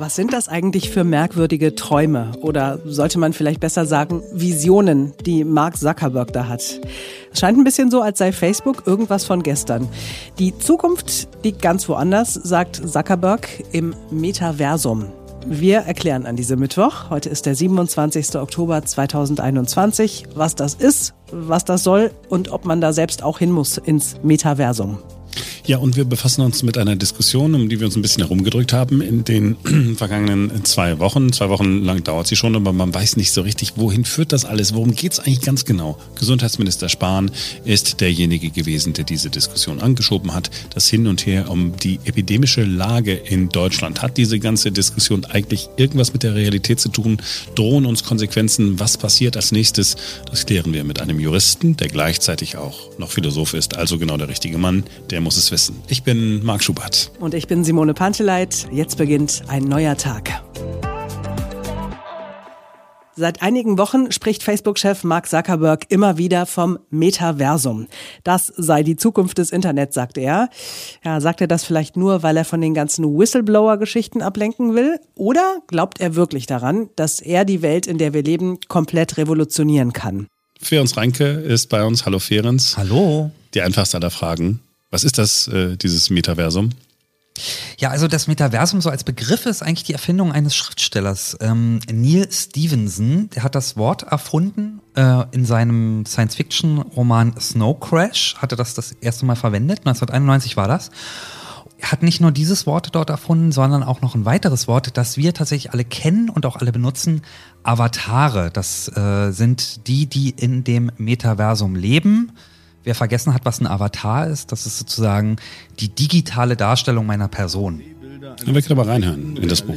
Was sind das eigentlich für merkwürdige Träume oder sollte man vielleicht besser sagen Visionen, die Mark Zuckerberg da hat? Es scheint ein bisschen so, als sei Facebook irgendwas von gestern. Die Zukunft liegt ganz woanders, sagt Zuckerberg im Metaversum. Wir erklären an diesem Mittwoch, heute ist der 27. Oktober 2021, was das ist, was das soll und ob man da selbst auch hin muss ins Metaversum. Ja, und wir befassen uns mit einer Diskussion, um die wir uns ein bisschen herumgedrückt haben in den vergangenen zwei Wochen. Zwei Wochen lang dauert sie schon, aber man weiß nicht so richtig, wohin führt das alles? Worum geht es eigentlich ganz genau? Gesundheitsminister Spahn ist derjenige gewesen, der diese Diskussion angeschoben hat. Das Hin und Her um die epidemische Lage in Deutschland. Hat diese ganze Diskussion eigentlich irgendwas mit der Realität zu tun? Drohen uns Konsequenzen? Was passiert als nächstes? Das klären wir mit einem Juristen, der gleichzeitig auch noch Philosoph ist, also genau der richtige Mann. Der muss es wissen wissen. Ich bin Marc Schubert. Und ich bin Simone Panteleit. Jetzt beginnt ein neuer Tag. Seit einigen Wochen spricht Facebook-Chef Mark Zuckerberg immer wieder vom Metaversum. Das sei die Zukunft des Internets, sagt er. Ja, sagt er das vielleicht nur, weil er von den ganzen Whistleblower-Geschichten ablenken will? Oder glaubt er wirklich daran, dass er die Welt, in der wir leben, komplett revolutionieren kann? Ferenc Reinke ist bei uns. Hallo Ferenc. Hallo. Die einfachste aller Fragen. Was ist das, äh, dieses Metaversum? Ja, also das Metaversum so als Begriff ist eigentlich die Erfindung eines Schriftstellers. Ähm, Neil Stevenson, der hat das Wort erfunden äh, in seinem Science-Fiction-Roman Snow Crash, hatte das das erste Mal verwendet, 1991 war das. Er hat nicht nur dieses Wort dort erfunden, sondern auch noch ein weiteres Wort, das wir tatsächlich alle kennen und auch alle benutzen, Avatare. Das äh, sind die, die in dem Metaversum leben Wer vergessen hat, was ein Avatar ist, das ist sozusagen die digitale Darstellung meiner Person. Ja, wir können aber reinhören in das Buch.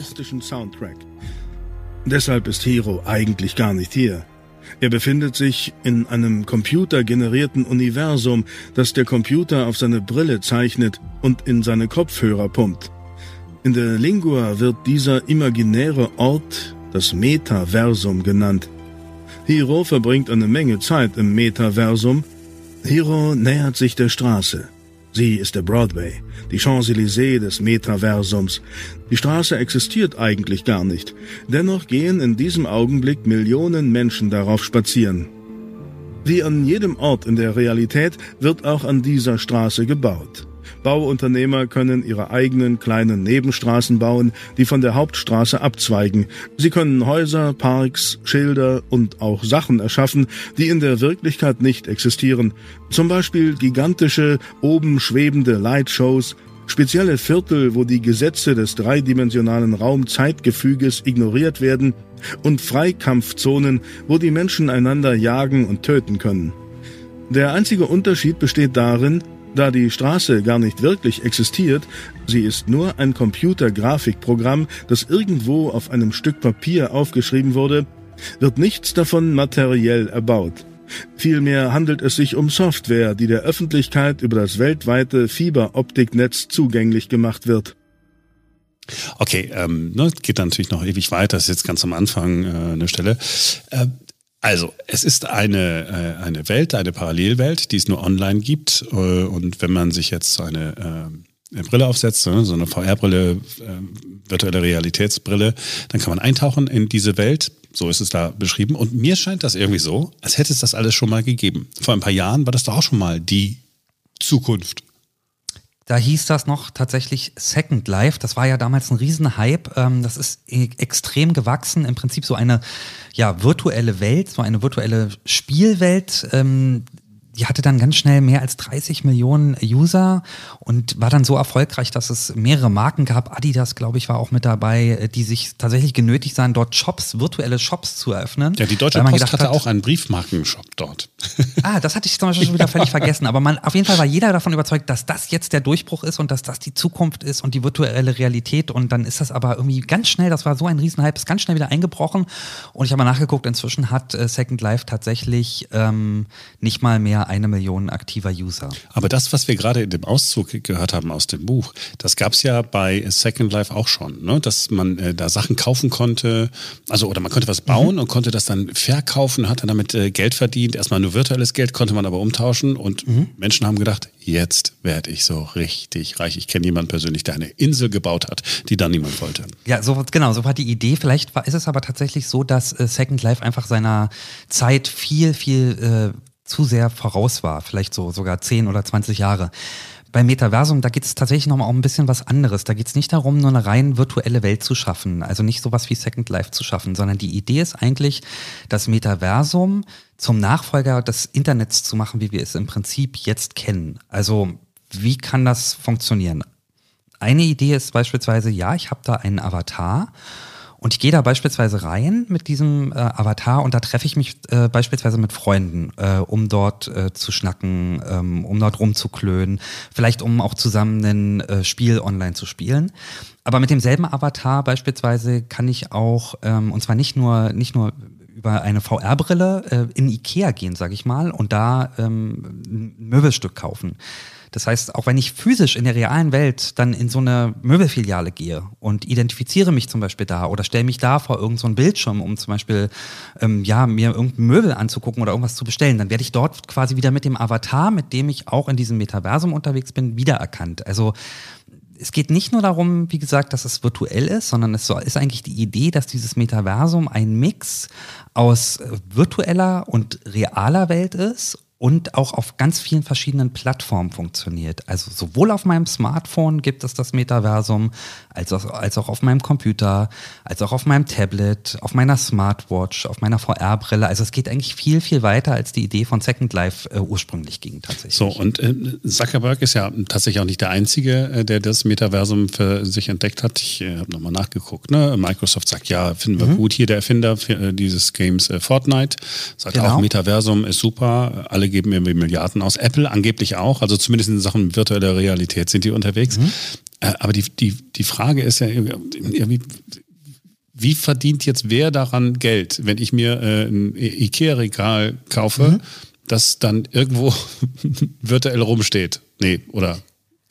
Deshalb ist Hero eigentlich gar nicht hier. Er befindet sich in einem computergenerierten Universum, das der Computer auf seine Brille zeichnet und in seine Kopfhörer pumpt. In der Lingua wird dieser imaginäre Ort das Metaversum genannt. Hiro verbringt eine Menge Zeit im Metaversum Hiro nähert sich der Straße. Sie ist der Broadway, die Champs-Élysées des Metaversums. Die Straße existiert eigentlich gar nicht. Dennoch gehen in diesem Augenblick Millionen Menschen darauf spazieren. Wie an jedem Ort in der Realität wird auch an dieser Straße gebaut. Bauunternehmer können ihre eigenen kleinen Nebenstraßen bauen, die von der Hauptstraße abzweigen. Sie können Häuser, Parks, Schilder und auch Sachen erschaffen, die in der Wirklichkeit nicht existieren. Zum Beispiel gigantische, oben schwebende Lightshows, spezielle Viertel, wo die Gesetze des dreidimensionalen Raumzeitgefüges ignoriert werden und Freikampfzonen, wo die Menschen einander jagen und töten können. Der einzige Unterschied besteht darin, da die Straße gar nicht wirklich existiert, sie ist nur ein Computergrafikprogramm, das irgendwo auf einem Stück Papier aufgeschrieben wurde, wird nichts davon materiell erbaut. Vielmehr handelt es sich um Software, die der Öffentlichkeit über das weltweite Fiberoptiknetz zugänglich gemacht wird. Okay, ähm, ne, geht dann natürlich noch ewig weiter, das ist jetzt ganz am Anfang äh, eine Stelle. Äh, also, es ist eine, äh, eine Welt, eine Parallelwelt, die es nur online gibt. Äh, und wenn man sich jetzt so eine äh, Brille aufsetzt, ne, so eine VR-Brille, äh, virtuelle Realitätsbrille, dann kann man eintauchen in diese Welt. So ist es da beschrieben. Und mir scheint das irgendwie so, als hätte es das alles schon mal gegeben. Vor ein paar Jahren war das doch auch schon mal die Zukunft. Da hieß das noch tatsächlich Second Life. Das war ja damals ein Riesenhype. Ähm, das ist e-, extrem gewachsen. Im Prinzip so eine ja, virtuelle Welt, so eine virtuelle Spielwelt, ähm, die hatte dann ganz schnell mehr als 30 Millionen User und war dann so erfolgreich, dass es mehrere Marken gab. Adidas, glaube ich, war auch mit dabei, die sich tatsächlich genötigt sahen, dort Shops, virtuelle Shops zu eröffnen. Ja, die Deutsche Post hatte hat, auch einen Briefmarkenshop dort. Ah, das hatte ich zum Beispiel schon wieder völlig vergessen. Aber man, auf jeden Fall war jeder davon überzeugt, dass das jetzt der Durchbruch ist und dass das die Zukunft ist und die virtuelle Realität. Und dann ist das aber irgendwie ganz schnell, das war so ein Riesenhype, ist ganz schnell wieder eingebrochen. Und ich habe mal nachgeguckt, inzwischen hat äh, Second Life tatsächlich ähm, nicht mal mehr ungefähr eine Million aktiver User. Aber das, was wir gerade in dem Auszug gehört haben aus dem Buch, das gab es ja bei Second Life auch schon, ne? dass man äh, da Sachen kaufen konnte, also oder man konnte was bauen mhm. und konnte das dann verkaufen, hat dann damit äh, Geld verdient. Erstmal nur virtuelles Geld konnte man aber umtauschen und mhm. Menschen haben gedacht, jetzt werde ich so richtig reich. Ich kenne jemanden persönlich, der eine Insel gebaut hat, die dann niemand wollte. Ja, so genau, so war die Idee. Vielleicht war, ist es aber tatsächlich so, dass äh, Second Life einfach seiner Zeit viel, viel äh, zu sehr voraus war. Vielleicht so sogar 10 oder 20 Jahre. Beim Metaversum, da geht es tatsächlich nochmal um ein bisschen was anderes. Da geht es nicht darum, nur eine rein virtuelle Welt zu schaffen, also nicht sowas wie Second Life zu schaffen, sondern die Idee ist eigentlich, das Metaversum zum Nachfolger des Internets zu machen, wie wir es im Prinzip jetzt kennen. Also wie kann das funktionieren? Eine Idee ist beispielsweise, ja, ich habe da einen Avatar und ich gehe da beispielsweise rein mit diesem äh, Avatar und da treffe ich mich äh, beispielsweise mit Freunden, äh, um dort äh, zu schnacken, ähm, um dort rumzuklönen, vielleicht um auch zusammen ein äh, Spiel online zu spielen. Aber mit demselben Avatar beispielsweise kann ich auch, ähm, und zwar nicht nur, nicht nur über eine VR-Brille äh, in Ikea gehen, sage ich mal, und da ähm, ein Möbelstück kaufen. Das heißt, auch wenn ich physisch in der realen Welt dann in so eine Möbelfiliale gehe und identifiziere mich zum Beispiel da oder stelle mich da vor irgendeinen so Bildschirm, um zum Beispiel ähm, ja, mir irgendein Möbel anzugucken oder irgendwas zu bestellen, dann werde ich dort quasi wieder mit dem Avatar, mit dem ich auch in diesem Metaversum unterwegs bin, wiedererkannt. Also es geht nicht nur darum, wie gesagt, dass es virtuell ist, sondern es ist eigentlich die Idee, dass dieses Metaversum ein Mix aus virtueller und realer Welt ist und auch auf ganz vielen verschiedenen Plattformen funktioniert. Also sowohl auf meinem Smartphone gibt es das Metaversum, als auch, als auch auf meinem Computer, als auch auf meinem Tablet, auf meiner Smartwatch, auf meiner VR-Brille. Also es geht eigentlich viel, viel weiter, als die Idee von Second Life äh, ursprünglich ging tatsächlich. So, und äh, Zuckerberg ist ja tatsächlich auch nicht der Einzige, äh, der das Metaversum für sich entdeckt hat. Ich äh, habe nochmal nachgeguckt. Ne? Microsoft sagt, ja, finden wir mhm. gut. Hier der Erfinder äh, dieses Games äh, Fortnite sagt genau. auch, Metaversum ist super. Alle geben irgendwie Milliarden aus. Apple angeblich auch, also zumindest in Sachen virtuelle Realität sind die unterwegs. Mhm. Äh, aber die, die, die Frage ist ja, wie, wie verdient jetzt wer daran Geld, wenn ich mir äh, ein Ikea-Regal kaufe, mhm. das dann irgendwo virtuell rumsteht? Nee, oder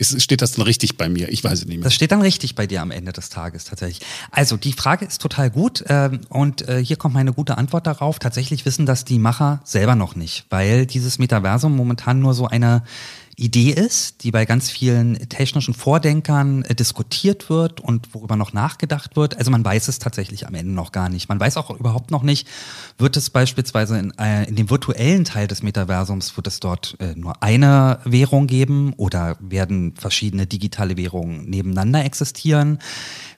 ist, steht das dann richtig bei mir? Ich weiß es nicht mehr. Das steht dann richtig bei dir am Ende des Tages tatsächlich. Also die Frage ist total gut ähm, und äh, hier kommt meine gute Antwort darauf. Tatsächlich wissen das die Macher selber noch nicht, weil dieses Metaversum momentan nur so eine Idee ist, die bei ganz vielen technischen Vordenkern äh, diskutiert wird und worüber noch nachgedacht wird. Also man weiß es tatsächlich am Ende noch gar nicht. Man weiß auch überhaupt noch nicht, wird es beispielsweise in, äh, in dem virtuellen Teil des Metaversums, wird es dort äh, nur eine Währung geben oder werden verschiedene digitale Währungen nebeneinander existieren?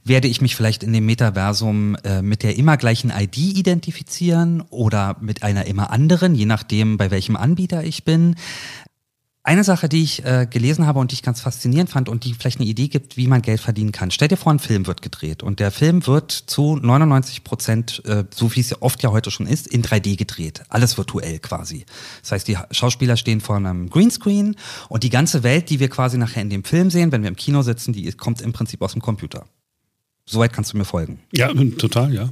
Werde ich mich vielleicht in dem Metaversum äh, mit der immer gleichen ID identifizieren oder mit einer immer anderen, je nachdem, bei welchem Anbieter ich bin? Eine Sache, die ich äh, gelesen habe und die ich ganz faszinierend fand und die vielleicht eine Idee gibt, wie man Geld verdienen kann. Stell dir vor, ein Film wird gedreht und der Film wird zu 99 Prozent, äh, so wie es oft ja heute schon ist, in 3D gedreht. Alles virtuell quasi. Das heißt, die Schauspieler stehen vor einem Greenscreen und die ganze Welt, die wir quasi nachher in dem Film sehen, wenn wir im Kino sitzen, die kommt im Prinzip aus dem Computer. Soweit kannst du mir folgen. Ja, total, ja.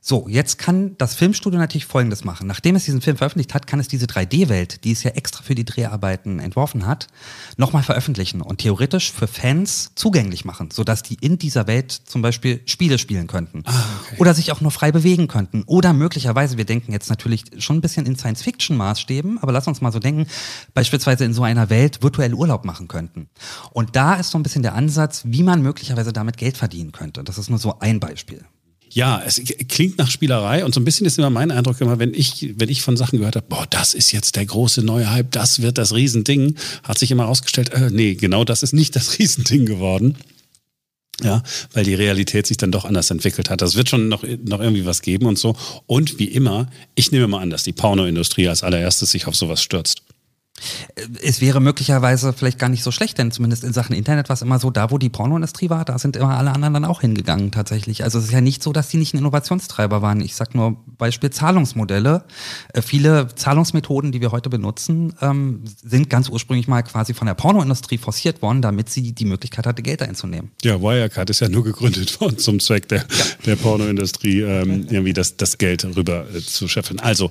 So, jetzt kann das Filmstudio natürlich Folgendes machen. Nachdem es diesen Film veröffentlicht hat, kann es diese 3D-Welt, die es ja extra für die Dreharbeiten entworfen hat, nochmal veröffentlichen und theoretisch für Fans zugänglich machen, sodass die in dieser Welt zum Beispiel Spiele spielen könnten. Ah, okay. Oder sich auch nur frei bewegen könnten. Oder möglicherweise, wir denken jetzt natürlich schon ein bisschen in Science-Fiction-Maßstäben, aber lass uns mal so denken, beispielsweise in so einer Welt virtuell Urlaub machen könnten. Und da ist so ein bisschen der Ansatz, wie man möglicherweise damit Geld verdienen könnte. Das ist nur so ein Beispiel. Ja, es klingt nach Spielerei und so ein bisschen ist immer mein Eindruck immer, wenn ich, wenn ich von Sachen gehört habe, boah, das ist jetzt der große neue Hype, das wird das Riesending, hat sich immer herausgestellt, äh, nee, genau das ist nicht das Riesending geworden. Ja, weil die Realität sich dann doch anders entwickelt hat. Das wird schon noch, noch irgendwie was geben und so. Und wie immer, ich nehme mal an, dass die Pornoindustrie als allererstes sich auf sowas stürzt. Es wäre möglicherweise vielleicht gar nicht so schlecht, denn zumindest in Sachen Internet war es immer so, da wo die Pornoindustrie war, da sind immer alle anderen dann auch hingegangen tatsächlich. Also es ist ja nicht so, dass die nicht ein Innovationstreiber waren. Ich sag nur Beispiel Zahlungsmodelle. Äh, viele Zahlungsmethoden, die wir heute benutzen, ähm, sind ganz ursprünglich mal quasi von der Pornoindustrie forciert worden, damit sie die Möglichkeit hatte, Geld einzunehmen. Ja, Wirecard ist ja nur gegründet worden zum Zweck der, ja. der Pornoindustrie, ähm, irgendwie das, das Geld rüber äh, zu schöpfen. Also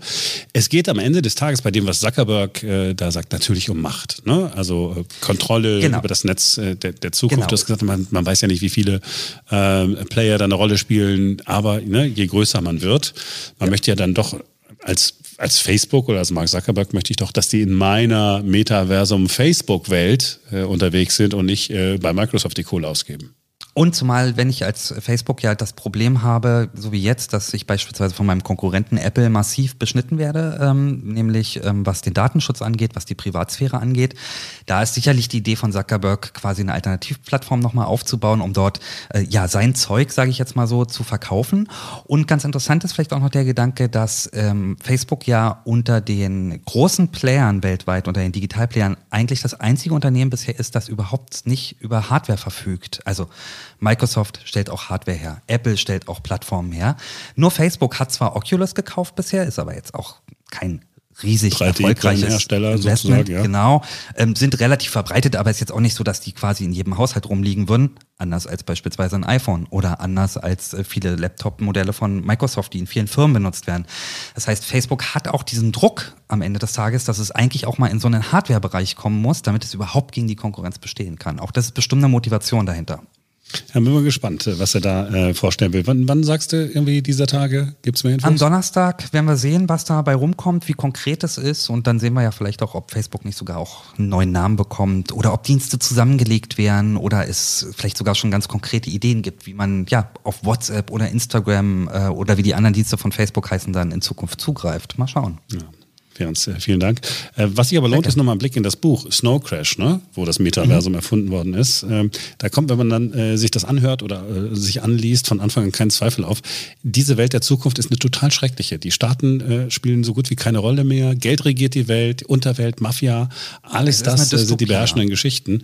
es geht am Ende des Tages bei dem, was Zuckerberg äh, da sagt, natürlich um Macht. Ne? Also äh, Kontrolle genau. über das Netz äh, der, der Zukunft. Genau. Du hast gesagt, man, man weiß ja nicht, wie viele äh, Player da eine Rolle spielen, aber ne, je größer man wird, man ja. möchte ja dann doch als als Facebook oder als Mark Zuckerberg möchte ich doch, dass die in meiner Metaversum Facebook-Welt äh, unterwegs sind und nicht äh, bei Microsoft die Kohle ausgeben. Und zumal, wenn ich als Facebook ja das Problem habe, so wie jetzt, dass ich beispielsweise von meinem Konkurrenten Apple massiv beschnitten werde, ähm, nämlich ähm, was den Datenschutz angeht, was die Privatsphäre angeht, da ist sicherlich die Idee von Zuckerberg, quasi eine Alternativplattform nochmal aufzubauen, um dort äh, ja sein Zeug, sage ich jetzt mal so, zu verkaufen. Und ganz interessant ist vielleicht auch noch der Gedanke, dass ähm, Facebook ja unter den großen Playern weltweit, unter den Digitalplayern, eigentlich das einzige Unternehmen bisher ist, das überhaupt nicht über Hardware verfügt. Also Microsoft stellt auch Hardware her. Apple stellt auch Plattformen her. Nur Facebook hat zwar Oculus gekauft bisher, ist aber jetzt auch kein riesig erfolgreiches Hersteller Investment, ja. genau, ähm, sind relativ verbreitet, aber ist jetzt auch nicht so, dass die quasi in jedem Haushalt rumliegen würden, anders als beispielsweise ein iPhone oder anders als äh, viele Laptop-Modelle von Microsoft, die in vielen Firmen benutzt werden. Das heißt, Facebook hat auch diesen Druck am Ende des Tages, dass es eigentlich auch mal in so einen Hardware-Bereich kommen muss, damit es überhaupt gegen die Konkurrenz bestehen kann. Auch das ist bestimmt eine Motivation dahinter. Ja, bin mal gespannt, was er da äh, vorstellen will. Wann, wann sagst du irgendwie dieser Tage? Gibt es mehr Infos? Am Donnerstag werden wir sehen, was dabei rumkommt, wie konkret es ist. Und dann sehen wir ja vielleicht auch, ob Facebook nicht sogar auch einen neuen Namen bekommt oder ob Dienste zusammengelegt werden oder es vielleicht sogar schon ganz konkrete Ideen gibt, wie man ja auf WhatsApp oder Instagram äh, oder wie die anderen Dienste von Facebook heißen, dann in Zukunft zugreift. Mal schauen. Ja. Jans, vielen Dank. Äh, was sich aber lohnt, ist nochmal ein Blick in das Buch Snow Crash, ne? wo das Metaversum mhm. erfunden worden ist. Ähm, da kommt, wenn man dann äh, sich das anhört oder äh, sich anliest, von Anfang an kein Zweifel auf. Diese Welt der Zukunft ist eine total schreckliche. Die Staaten äh, spielen so gut wie keine Rolle mehr. Geld regiert die Welt, Unterwelt, Mafia, alles das, das sind die beherrschenden Geschichten.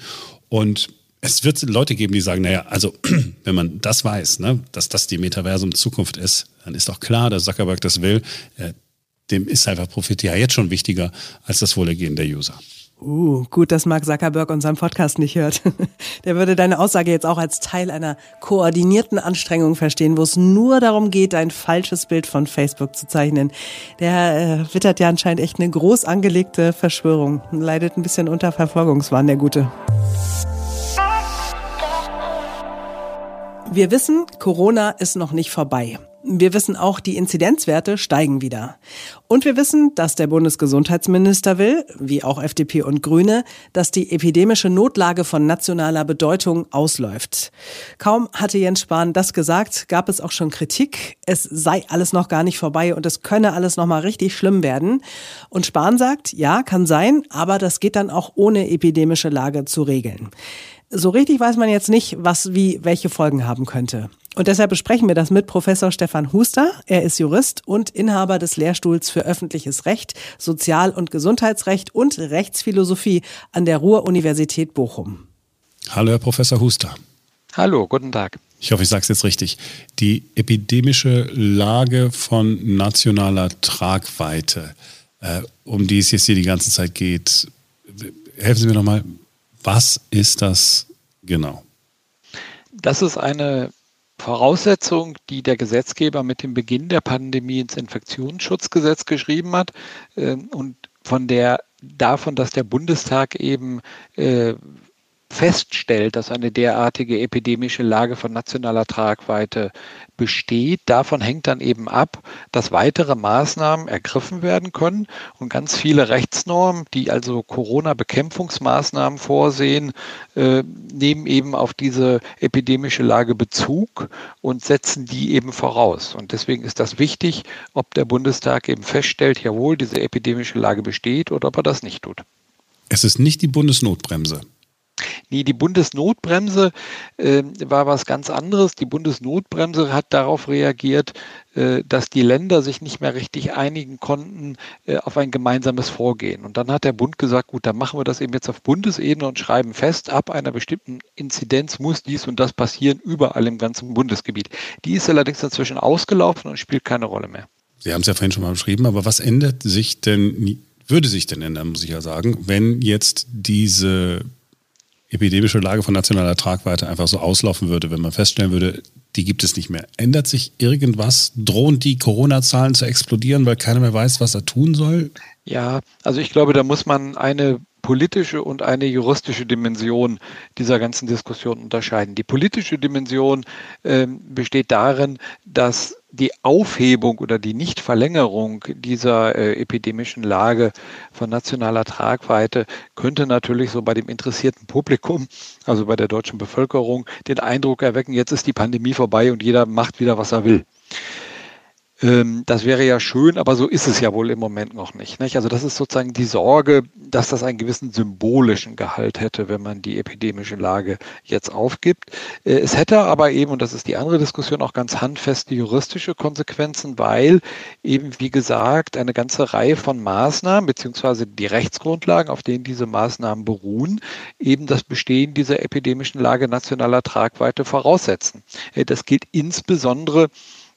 Und es wird Leute geben, die sagen, naja, also wenn man das weiß, ne, dass das die Metaversum Zukunft ist, dann ist doch klar, dass Zuckerberg das will dem ist einfach Profit ja jetzt schon wichtiger als das Wohlergehen der User. Uh, gut, dass Mark Zuckerberg unseren Podcast nicht hört. Der würde deine Aussage jetzt auch als Teil einer koordinierten Anstrengung verstehen, wo es nur darum geht, ein falsches Bild von Facebook zu zeichnen. Der äh, wittert ja anscheinend echt eine groß angelegte Verschwörung. Leidet ein bisschen unter Verfolgungswahn, der Gute. Wir wissen, Corona ist noch nicht vorbei. Wir wissen auch, die Inzidenzwerte steigen wieder. Und wir wissen, dass der Bundesgesundheitsminister will, wie auch FDP und Grüne, dass die epidemische Notlage von nationaler Bedeutung ausläuft. Kaum hatte Jens Spahn das gesagt, gab es auch schon Kritik. Es sei alles noch gar nicht vorbei und es könne alles noch mal richtig schlimm werden. Und Spahn sagt, ja, kann sein, aber das geht dann auch ohne epidemische Lage zu regeln. So richtig weiß man jetzt nicht, was wie welche Folgen haben könnte. Und deshalb besprechen wir das mit Professor Stefan Huster. Er ist Jurist und Inhaber des Lehrstuhls für öffentliches Recht, Sozial- und Gesundheitsrecht und Rechtsphilosophie an der Ruhr-Universität Bochum. Hallo, Herr Professor Huster. Hallo, guten Tag. Ich hoffe, ich sage es jetzt richtig. Die epidemische Lage von nationaler Tragweite, äh, um die es jetzt hier die ganze Zeit geht, helfen Sie mir nochmal, was ist das genau? Das ist eine Voraussetzung, die der Gesetzgeber mit dem Beginn der Pandemie ins Infektionsschutzgesetz geschrieben hat ähm, und von der davon, dass der Bundestag eben äh, feststellt, dass eine derartige epidemische Lage von nationaler Tragweite besteht. Davon hängt dann eben ab, dass weitere Maßnahmen ergriffen werden können und ganz viele Rechtsnormen, die also Corona-Bekämpfungsmaßnahmen vorsehen, äh, nehmen eben auf diese epidemische Lage Bezug und setzen die eben voraus. Und deswegen ist das wichtig, ob der Bundestag eben feststellt, jawohl, diese epidemische Lage besteht oder ob er das nicht tut. Es ist nicht die Bundesnotbremse. Nee, die Bundesnotbremse äh, war was ganz anderes. Die Bundesnotbremse hat darauf reagiert, äh, dass die Länder sich nicht mehr richtig einigen konnten äh, auf ein gemeinsames Vorgehen. Und dann hat der Bund gesagt, gut, dann machen wir das eben jetzt auf Bundesebene und schreiben fest, ab einer bestimmten Inzidenz muss dies und das passieren, überall im ganzen Bundesgebiet. Die ist allerdings inzwischen ausgelaufen und spielt keine Rolle mehr. Sie haben es ja vorhin schon mal beschrieben, aber was ändert sich denn, würde sich denn ändern, muss ich ja sagen, wenn jetzt diese epidemische Lage von nationaler Tragweite einfach so auslaufen würde, wenn man feststellen würde, die gibt es nicht mehr. Ändert sich irgendwas? Drohen die Corona-Zahlen zu explodieren, weil keiner mehr weiß, was er tun soll? Ja, also ich glaube, da muss man eine politische und eine juristische Dimension dieser ganzen Diskussion unterscheiden. Die politische Dimension äh, besteht darin, dass die Aufhebung oder die Nichtverlängerung dieser äh, epidemischen Lage von nationaler Tragweite könnte natürlich so bei dem interessierten Publikum, also bei der deutschen Bevölkerung, den Eindruck erwecken, jetzt ist die Pandemie vorbei und jeder macht wieder, was er will. Ähm, das wäre ja schön, aber so ist es ja wohl im Moment noch nicht, nicht. Also das ist sozusagen die Sorge, dass das einen gewissen symbolischen Gehalt hätte, wenn man die epidemische Lage jetzt aufgibt. Äh, es hätte aber eben, und das ist die andere Diskussion, auch ganz handfeste juristische Konsequenzen, weil eben, wie gesagt, eine ganze Reihe von Maßnahmen beziehungsweise die Rechtsgrundlagen, auf denen diese Maßnahmen beruhen, eben das Bestehen dieser epidemischen Lage nationaler Tragweite voraussetzen. Äh, das gilt insbesondere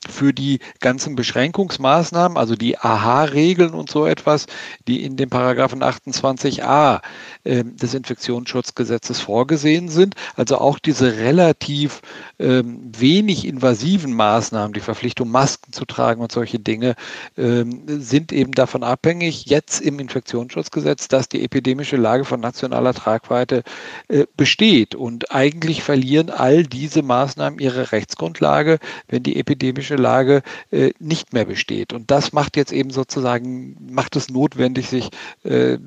für die ganzen Beschränkungsmaßnahmen, also die AHA-Regeln und so etwas, die in dem Paragraphen 28a äh, des Infektionsschutzgesetzes vorgesehen sind. Also auch diese relativ äh, wenig invasiven Maßnahmen, die Verpflichtung, Masken zu tragen und solche Dinge, äh, sind eben davon abhängig, jetzt im Infektionsschutzgesetz, dass die epidemische Lage von nationaler Tragweite äh, besteht. Und eigentlich verlieren all diese Maßnahmen ihre Rechtsgrundlage, wenn die epidemische politische Lage äh, nicht mehr besteht. Und das macht jetzt eben sozusagen, macht es notwendig, sich äh,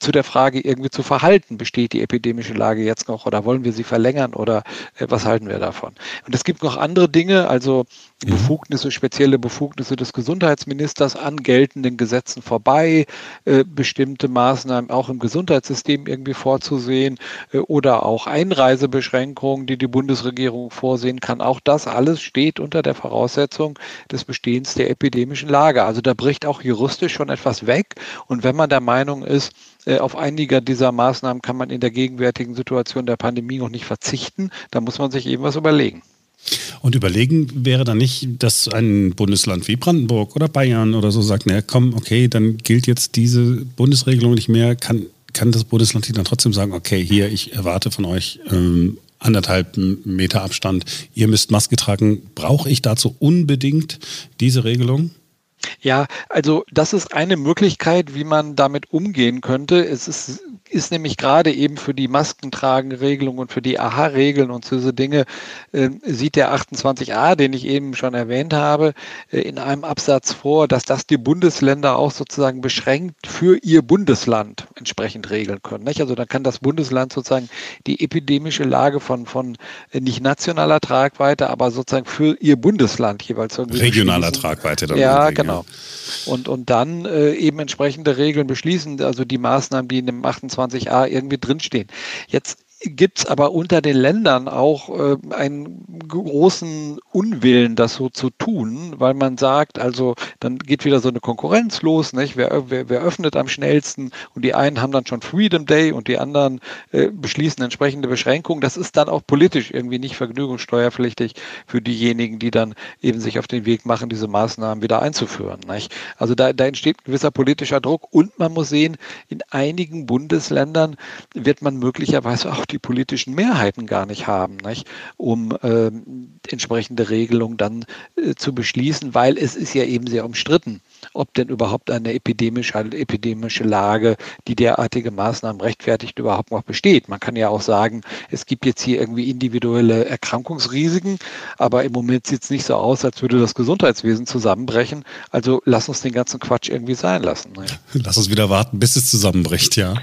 zu der Frage irgendwie zu verhalten. Besteht die epidemische Lage jetzt noch oder wollen wir sie verlängern oder äh, was halten wir davon? Und es gibt noch andere Dinge, also mhm. Befugnisse, spezielle Befugnisse des Gesundheitsministers an geltenden Gesetzen vorbei, äh, bestimmte Maßnahmen auch im Gesundheitssystem irgendwie vorzusehen äh, oder auch Einreisebeschränkungen, die die Bundesregierung vorsehen kann. Auch das alles steht unter der Voraussetzung des Bestehens der epidemischen Lage. Also da bricht auch juristisch schon etwas weg. Und wenn man der Meinung ist, äh, auf einige dieser Maßnahmen kann man in der gegenwärtigen Situation der Pandemie noch nicht verzichten. Da muss man sich eben was überlegen. Und überlegen wäre dann nicht, dass ein Bundesland wie Brandenburg oder Bayern oder so sagt, naja, komm, okay, dann gilt jetzt diese Bundesregelung nicht mehr, kann, kann das Bundesland dann trotzdem sagen, okay, hier, ich erwarte von euch ähm, anderthalb Meter Abstand, ihr müsst Maske tragen. Brauche ich dazu unbedingt diese Regelung? Ja, also das ist eine Möglichkeit, wie man damit umgehen könnte. Es ist ist nämlich gerade eben für die Maskentragenregelung und für die AHA-Regeln und diese Dinge äh, sieht der 28a, den ich eben schon erwähnt habe, äh, in einem Absatz vor, dass das die Bundesländer auch sozusagen beschränkt für ihr Bundesland entsprechend regeln können. Nicht? Also dann kann das Bundesland sozusagen die epidemische Lage von, von äh, nicht nationaler Tragweite, aber sozusagen für ihr Bundesland jeweils irgendwie regionaler Tragweite. Dann ja, genau. Und, und dann äh, eben entsprechende Regeln beschließen, also die Maßnahmen, die in dem 28 28a irgendwie drinstehen. Jetzt gibt es aber unter den Ländern auch äh, einen großen Unwillen, das so zu tun, weil man sagt, also dann geht wieder so eine Konkurrenz los, nicht? Wer, wer, wer öffnet am schnellsten und die einen haben dann schon Freedom Day und die anderen äh, beschließen entsprechende Beschränkungen. Das ist dann auch politisch irgendwie nicht vergnügungssteuerpflichtig für diejenigen, die dann eben sich auf den Weg machen, diese Maßnahmen wieder einzuführen. Nicht? Also da, da entsteht gewisser politischer Druck und man muss sehen, in einigen Bundesländern wird man möglicherweise auch die politischen Mehrheiten gar nicht haben, nicht? um äh, entsprechende Regelungen dann äh, zu beschließen, weil es ist ja eben sehr umstritten ob denn überhaupt eine epidemische, epidemische Lage, die derartige Maßnahmen rechtfertigt, überhaupt noch besteht. Man kann ja auch sagen, es gibt jetzt hier irgendwie individuelle Erkrankungsrisiken, aber im Moment sieht es nicht so aus, als würde das Gesundheitswesen zusammenbrechen. Also lass uns den ganzen Quatsch irgendwie sein lassen. Ne? Lass uns wieder warten, bis es zusammenbricht, ja.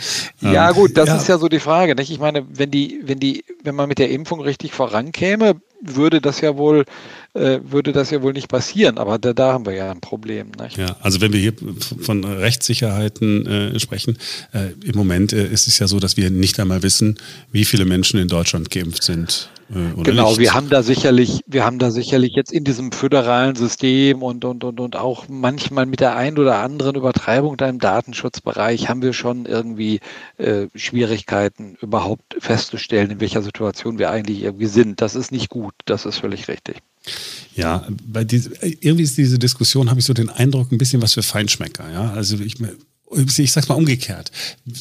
Ja, ähm, gut, das ja. ist ja so die Frage. Nicht? Ich meine, wenn die, wenn die, wenn man mit der Impfung richtig vorankäme, würde das ja wohl äh, würde das ja wohl nicht passieren. Aber da, da haben wir ja ein Problem. Nicht? Ja, also wenn wir hier von Rechtssicherheiten äh, sprechen, äh, im Moment äh, ist es ja so, dass wir nicht einmal wissen, wie viele Menschen in Deutschland geimpft sind. Äh, genau, nicht. wir haben da sicherlich, wir haben da sicherlich jetzt in diesem föderalen System und, und, und, und auch manchmal mit der einen oder anderen Übertreibung da im Datenschutzbereich haben wir schon irgendwie äh, Schwierigkeiten überhaupt festzustellen, in welcher Situation wir eigentlich irgendwie sind. Das ist nicht gut, das ist völlig richtig. Ja, bei diese, irgendwie ist diese Diskussion, habe ich so den Eindruck, ein bisschen was für Feinschmecker. Ja, also ich, ich sag's mal umgekehrt.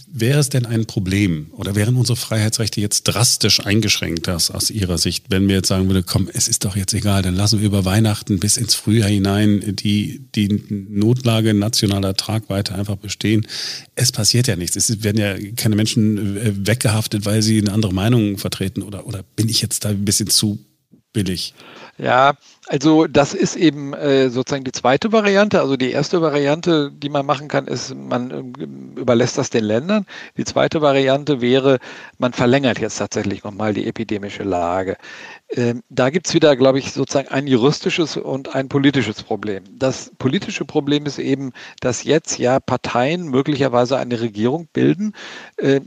Wäre es denn ein Problem oder wären unsere Freiheitsrechte jetzt drastisch eingeschränkt aus, aus Ihrer Sicht, wenn wir jetzt sagen würden, komm, es ist doch jetzt egal, dann lassen wir über Weihnachten bis ins Frühjahr hinein die, die Notlage nationaler Tragweite einfach bestehen. Es passiert ja nichts. Es werden ja keine Menschen äh, weggehaftet, weil sie eine andere Meinung vertreten oder, oder bin ich jetzt da ein bisschen zu billig? Ja, also das ist eben äh, sozusagen die zweite Variante. Also die erste Variante, die man machen kann, ist, man äh, überlässt das den Ländern. Die zweite Variante wäre, man verlängert jetzt tatsächlich nochmal die epidemische Lage. Ähm, da gibt's wieder, glaube ich, sozusagen ein juristisches und ein politisches Problem. Das politische Problem ist eben, dass jetzt ja Parteien möglicherweise eine Regierung bilden, äh,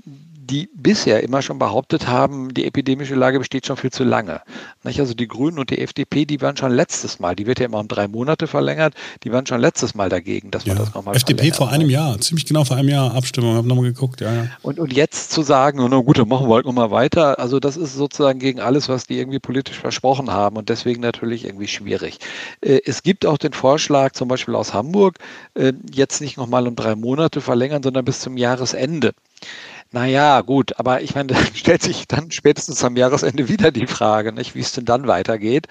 die bisher immer schon behauptet haben, die epidemische Lage besteht schon viel zu lange. Also die Grünen und die FDP, die waren schon letztes Mal, die wird ja immer um drei Monate verlängert, die waren schon letztes Mal dagegen, dass man ja. das nochmal FDP vor einem Jahr, ziemlich genau vor einem Jahr Abstimmung, habe nochmal geguckt, ja, ja. Und, und jetzt zu sagen, na gut, dann machen wir halt nochmal weiter, also das ist sozusagen gegen alles, was die irgendwie politisch versprochen haben und deswegen natürlich irgendwie schwierig. Äh, es gibt auch den Vorschlag, zum Beispiel aus Hamburg, äh, jetzt nicht nochmal um drei Monate verlängern, sondern bis zum Jahresende. Naja, gut, aber ich meine, da stellt sich dann spätestens am Jahresende wieder die Frage, nicht, wie es denn dann weitergeht.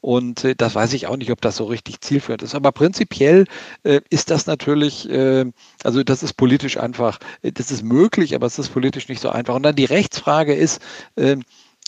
Und äh, das weiß ich auch nicht, ob das so richtig zielführend ist. Aber prinzipiell äh, ist das natürlich, äh, also das ist politisch einfach, äh, das ist möglich, aber es ist politisch nicht so einfach. Und dann die Rechtsfrage ist, ähm,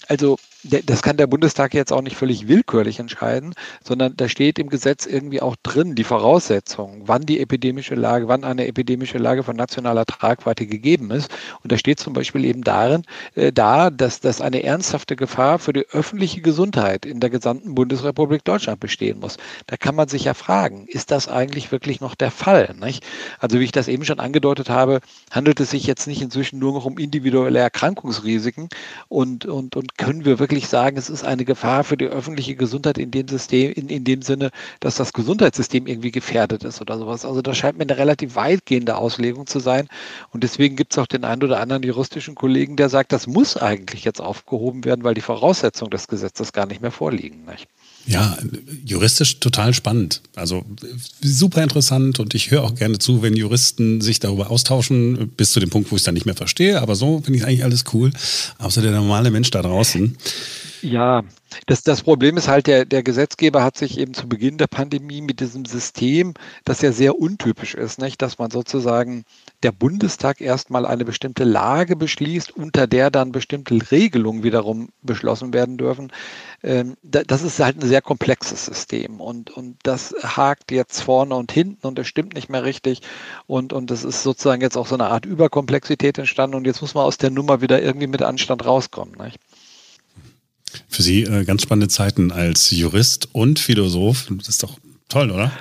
also das kann der Bundestag jetzt auch nicht völlig willkürlich entscheiden, sondern da steht im Gesetz irgendwie auch drin die Voraussetzungen, wann die epidemische Lage, wann eine epidemische Lage von nationaler Tragweite gegeben ist. Und da steht zum Beispiel eben darin, äh, da, dass, dass eine ernsthafte Gefahr für die öffentliche Gesundheit in der gesamten Bundesrepublik Deutschland bestehen muss. Da kann man sich ja fragen, ist das eigentlich wirklich noch der Fall? Nicht? Also wie ich das eben schon angedeutet habe, handelt es sich jetzt nicht inzwischen nur noch um individuelle Erkrankungsrisiken und, und, und können wir wirklich wirklich sagen, es ist eine Gefahr für die öffentliche Gesundheit in dem System, in, in dem Sinne, dass das Gesundheitssystem irgendwie gefährdet ist oder sowas. Also das scheint mir eine relativ weitgehende Auslegung zu sein. Und deswegen gibt es auch den einen oder anderen juristischen Kollegen, der sagt, das muss eigentlich jetzt aufgehoben werden, weil die Voraussetzungen des Gesetzes gar nicht mehr vorliegen. Nicht? Ja, juristisch total spannend. Also super interessant und ich höre auch gerne zu, wenn Juristen sich darüber austauschen, bis zu dem Punkt, wo ich es dann nicht mehr verstehe. Aber so finde ich eigentlich alles cool. Außer der normale Mensch da draußen. Ja, das, das Problem ist halt, der, der Gesetzgeber hat sich eben zu Beginn der Pandemie mit diesem System, das ja sehr untypisch ist, nicht? dass man sozusagen der Bundestag erstmal eine bestimmte Lage beschließt, unter der dann bestimmte Regelungen wiederum beschlossen werden dürfen. Ähm, das ist halt ein sehr komplexes System und, und das hakt jetzt vorne und hinten und das stimmt nicht mehr richtig und, und das ist sozusagen jetzt auch so eine Art Überkomplexität entstanden und jetzt muss man aus der Nummer wieder irgendwie mit Anstand rauskommen. Nicht? Für Sie äh, ganz spannende Zeiten als Jurist und Philosoph. Das ist doch toll, oder?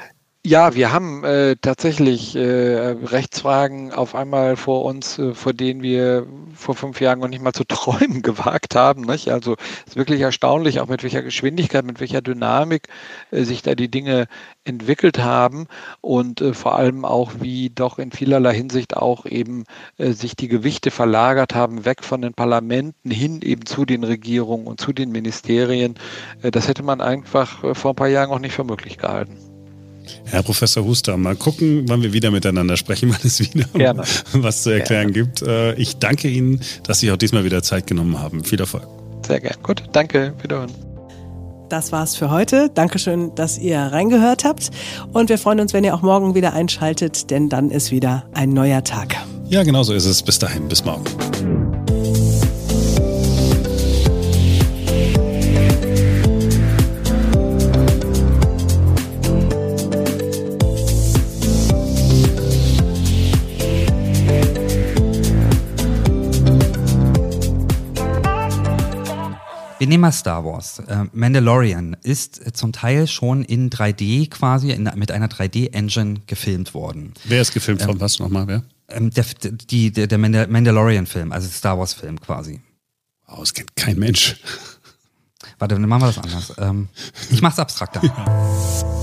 Ja, wir haben äh, tatsächlich äh, Rechtsfragen auf einmal vor uns, äh, vor denen wir vor fünf Jahren noch nicht mal zu träumen gewagt haben. Nicht? Also es ist wirklich erstaunlich, auch mit welcher Geschwindigkeit, mit welcher Dynamik äh, sich da die Dinge entwickelt haben und äh, vor allem auch, wie doch in vielerlei Hinsicht auch eben äh, sich die Gewichte verlagert haben, weg von den Parlamenten hin eben zu den Regierungen und zu den Ministerien. Äh, das hätte man einfach äh, vor ein paar Jahren auch nicht für möglich gehalten. Herr Professor Huster, mal gucken, wann wir wieder miteinander sprechen, wann es wieder Gerne. was zu erklären gerne. gibt. Äh, ich danke Ihnen, dass Sie auch diesmal wieder Zeit genommen haben. Viel Erfolg. Sehr gerne. Gut, danke. Wiederhören. Das war's für heute. Dankeschön, dass ihr reingehört habt. Und wir freuen uns, wenn ihr auch morgen wieder einschaltet, denn dann ist wieder ein neuer Tag. Ja, genau so ist es. Bis dahin, bis morgen. Mal Star Wars. Äh, Mandalorian ist äh, zum Teil schon in 3D quasi in, mit einer 3D-Engine gefilmt worden. Wer ist gefilmt von was nochmal, wer? Ähm, der, die, der, der Mandal- Mandalorian-Film, also Star Wars-Film quasi. Oh, das kennt kein Mensch. Warte, dann machen wir das anders. Ähm, ich mach's abstrakter.